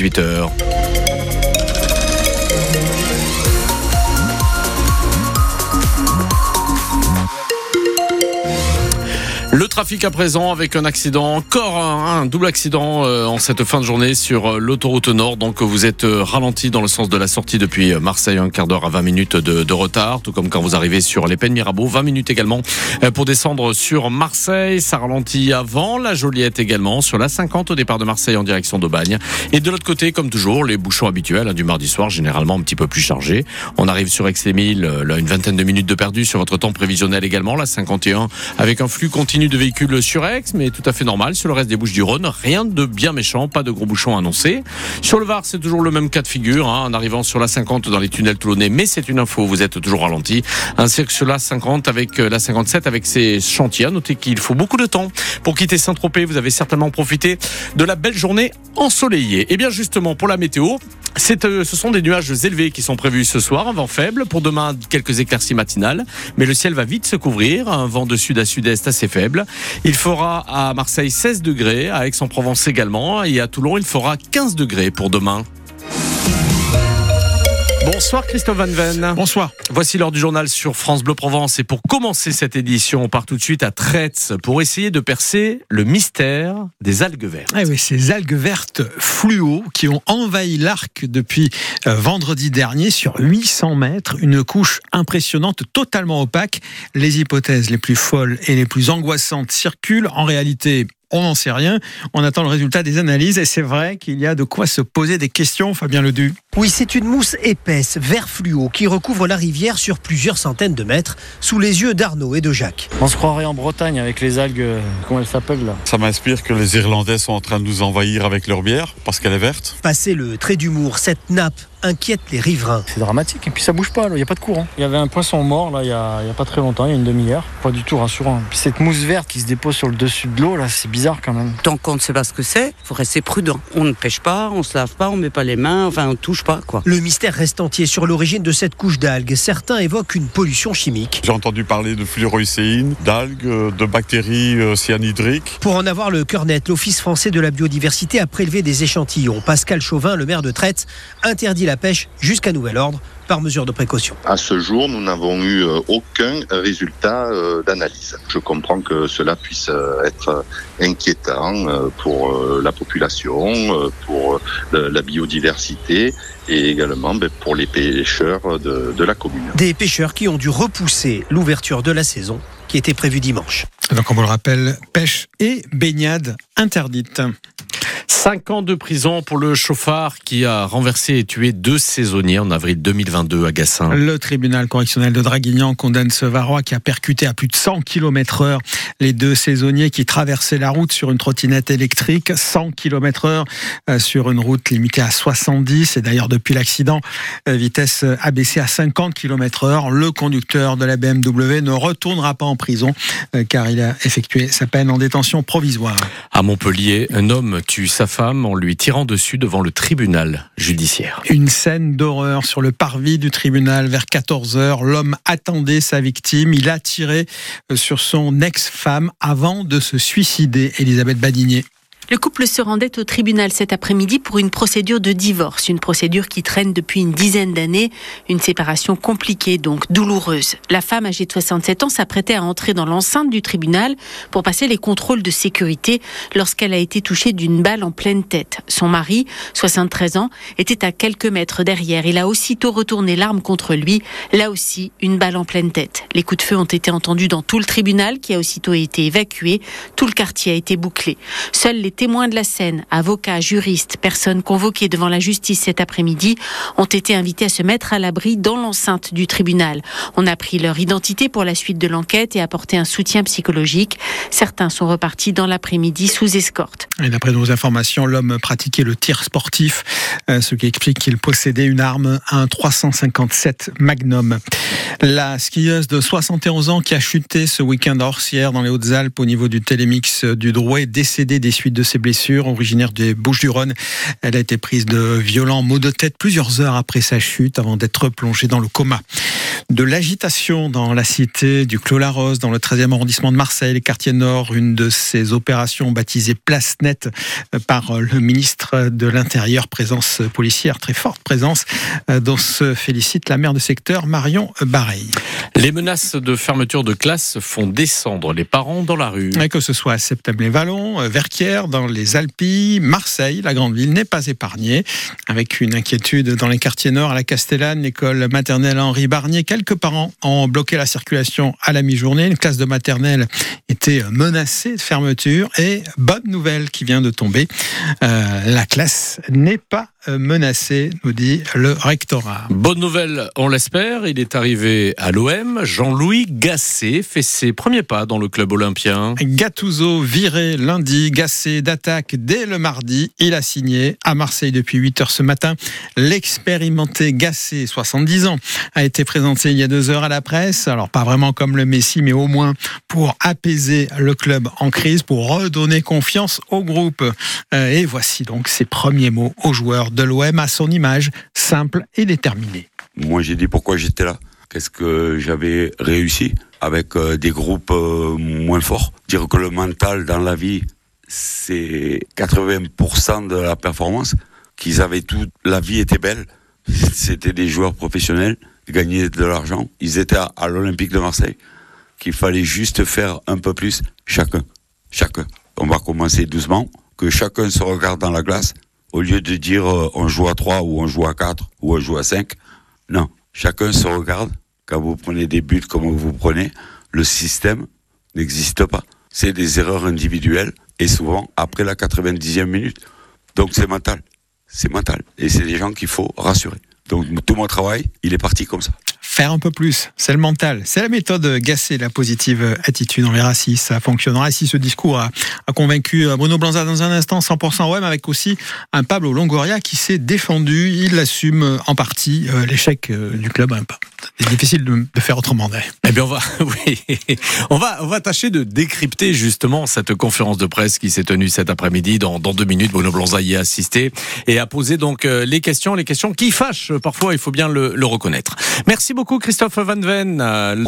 18h. Trafic à présent avec un accident, encore un, double accident euh, en cette fin de journée sur euh, l'autoroute nord. Donc vous êtes euh, ralenti dans le sens de la sortie depuis Marseille, un quart d'heure à 20 minutes de, retard, tout comme quand vous arrivez sur les Pennes Mirabeau, 20 minutes également pour descendre sur Marseille. Ça ralentit avant la Joliette également, sur la 50 au départ de Marseille en direction d'Aubagne. Et de l'autre côté, comme toujours, les bouchons habituels hein, du mardi soir, généralement un petit peu plus chargés. On arrive sur Aix-les-Milles, là une vingtaine de minutes de perdu sur votre temps prévisionnel également, la 51 avec un flux continu de véhicules sur Aix, mais tout à fait normal. Sur le reste des Bouches du Rhône, rien de bien méchant, pas de gros bouchons annoncés. Sur le Var, c'est toujours le même cas de figure, hein, en arrivant sur la 50 dans les tunnels toulonnais, mais c'est une info, vous êtes toujours ralenti. Ainsi que sur la 50 avec euh, la 57 avec ses chantiers. Notez qu'il faut beaucoup de temps pour quitter Saint-Tropez. Vous avez certainement profité de la belle journée ensoleillée. Et eh bien justement, pour la météo, euh, ce sont des nuages élevés qui sont prévus ce soir, un vent faible. Pour demain, quelques éclaircies matinales. Mais le ciel va vite se couvrir. Un vent de sud à sud-est assez faible. Il fera à Marseille 16 degrés, à Aix-en-Provence également. Et à Toulon, il fera 15 degrés pour demain. Bonsoir Christophe Van Ven. Bonsoir. Voici l'heure du journal sur France Bleu Provence. Et pour commencer cette édition, on part tout de suite à Traitz pour essayer de percer le mystère des algues vertes. Ah oui, ces algues vertes fluo qui ont envahi l'arc depuis euh, vendredi dernier sur 800 mètres. Une couche impressionnante, totalement opaque. Les hypothèses les plus folles et les plus angoissantes circulent. En réalité, on n'en sait rien. On attend le résultat des analyses et c'est vrai qu'il y a de quoi se poser des questions, Fabien Ledu. Oui, c'est une mousse épaisse, vert fluo, qui recouvre la rivière sur plusieurs centaines de mètres, sous les yeux d'Arnaud et de Jacques. On se croirait en Bretagne avec les algues, euh, comment elles s'appellent là? Ça m'inspire que les Irlandais sont en train de nous envahir avec leur bière, parce qu'elle est verte. Passé le trait d'humour, cette nappe inquiète les riverains. C'est dramatique et puis ça bouge pas, il n'y a pas de courant. Il y avait un poisson mort là il y a, pas très longtemps, il y a une demi-heure. Pas du tout rassurant. Puis cette mousse verte qui se dépose sur le dessus de l'eau là, c'est bizarre quand même. Tant qu'on ne sait pas ce que c'est, faut rester prudent. On ne pêche pas, on se lave pas, on met pas les mains, enfin on touche pas quoi. Le mystère reste entier sur l'origine de cette couche d'algues. Certains évoquent une pollution chimique. J'ai entendu parler de fluoroïcéine, d'algues, de bactéries euh, cyanhydriques. Pour en avoir le cœur net, l'Office français de la biodiversité a prélevé des échantillons. Pascal Chauvin, le maire de Traite, interdit la pêche jusqu'à nouvel ordre par mesure de précaution. À ce jour, nous n'avons eu euh, aucun résultat euh, d'analyse. Je comprends que cela puisse euh, être inquiétant pour la population, pour la biodiversité et également ben, pour les pêcheurs de, de la commune. Des pêcheurs qui ont dû repousser l'ouverture de la saison qui était prévue dimanche. Donc on vous le rappelle, pêche et baignade interdite. Cinq ans de prison pour le chauffard qui a renversé et tué deux saisonniers en avril 2022 à Gassin. Le tribunal correctionnel de Draguignan condamne ce Varois qui a percuté à plus de 100 km heure les deux saisonniers qui traversaient la route sur une trottinette électrique, 100 km heure euh, sur une route limitée à 70. Et d'ailleurs, depuis l'accident, euh, vitesse abaissée à 50 km heure. Le conducteur de la BMW ne retournera pas en prison euh, car il a effectué sa peine en détention provisoire. À Montpellier, un homme tue sa femme en lui tirant dessus devant le tribunal judiciaire. Une scène d'horreur sur le parvis du tribunal vers 14 h L'homme attendait sa victime. Il a tiré euh, sur son ex-femme avant de se suicider. Elisabeth Badinier. Le couple se rendait au tribunal cet après-midi pour une procédure de divorce, une procédure qui traîne depuis une dizaine d'années, une séparation compliquée donc douloureuse. La femme âgée de 67 ans s'apprêtait à entrer dans l'enceinte du tribunal pour passer les contrôles de sécurité lorsqu'elle a été touchée d'une balle en pleine tête. Son mari, 73 ans, était à quelques mètres derrière. Il a aussitôt retourné l'arme contre lui, là aussi une balle en pleine tête. Les coups de feu ont été entendus dans tout le tribunal qui a aussitôt été évacué. Tout le quartier a été bouclé. Les témoins de la scène, avocats, juristes, personnes convoquées devant la justice cet après-midi, ont été invités à se mettre à l'abri dans l'enceinte du tribunal. On a pris leur identité pour la suite de l'enquête et apporté un soutien psychologique. Certains sont repartis dans l'après-midi sous escorte. Et d'après nos informations, l'homme pratiquait le tir sportif, euh, ce qui explique qu'il possédait une arme, un 357 Magnum. La skieuse de 71 ans qui a chuté ce week-end à dans les Hautes-Alpes au niveau du télémix du Drouet, décédée des suites de ses blessures, originaire des Bouches-du-Rhône. Elle a été prise de violents maux de tête plusieurs heures après sa chute avant d'être plongée dans le coma. De l'agitation dans la cité du Clos-la-Rose, dans le 13e arrondissement de Marseille, les quartiers nord, une de ces opérations baptisée Place Nette par le ministre de l'Intérieur, présence policière, très forte présence, dont se félicite la maire de secteur, Marion Bareil. Les menaces de fermeture de classe font descendre les parents dans la rue. Et que ce soit à Septem-les-Vallons, Verquières, dans les Alpilles, Marseille, la grande ville n'est pas épargnée, avec une inquiétude dans les quartiers nord, à la Castellane, l'école maternelle Henri Barnier. Quelques parents ont bloqué la circulation à la mi-journée. Une classe de maternelle était menacée de fermeture. Et bonne nouvelle qui vient de tomber, euh, la classe n'est pas euh, menacé, nous dit le rectorat. Bonne nouvelle, on l'espère. Il est arrivé à l'OM. Jean-Louis Gasset fait ses premiers pas dans le club olympien. Gattuso viré lundi, Gasset d'attaque dès le mardi. Il a signé à Marseille depuis 8 heures ce matin. L'expérimenté Gasset, 70 ans, a été présenté il y a deux heures à la presse. Alors pas vraiment comme le Messi, mais au moins pour apaiser le club en crise, pour redonner confiance au groupe. Euh, et voici donc ses premiers mots aux joueurs de l'OM à son image, simple et déterminée. Moi, j'ai dit pourquoi j'étais là. Qu'est-ce que j'avais réussi avec euh, des groupes euh, moins forts? Dire que le mental dans la vie, c'est 80% de la performance. Qu'ils avaient tout, la vie était belle. C'était des joueurs professionnels, ils gagnaient de l'argent. Ils étaient à, à l'Olympique de Marseille. Qu'il fallait juste faire un peu plus chacun. Chacun. On va commencer doucement. Que chacun se regarde dans la glace au lieu de dire euh, on joue à 3 ou on joue à 4 ou on joue à 5, non, chacun se regarde. Quand vous prenez des buts comme vous prenez, le système n'existe pas. C'est des erreurs individuelles et souvent après la 90e minute. Donc c'est mental. C'est mental. Et c'est des gens qu'il faut rassurer. Donc tout mon travail, il est parti comme ça faire un peu plus. C'est le mental. C'est la méthode Gasser, la positive attitude. On verra si ça fonctionnera. Si ce discours a, convaincu Bruno Blanza dans un instant, 100% OM, avec aussi un Pablo Longoria qui s'est défendu. Il assume en partie euh, l'échec euh, du club. C'est difficile de, faire autrement. Eh bien, on va, oui, on va, on va tâcher de décrypter justement cette conférence de presse qui s'est tenue cet après-midi. Dans, deux minutes, Bruno Blanza y a assisté et a posé donc euh, les questions, les questions qui fâchent parfois. Il faut bien le, le reconnaître. Merci beaucoup beaucoup Christophe Van Ven.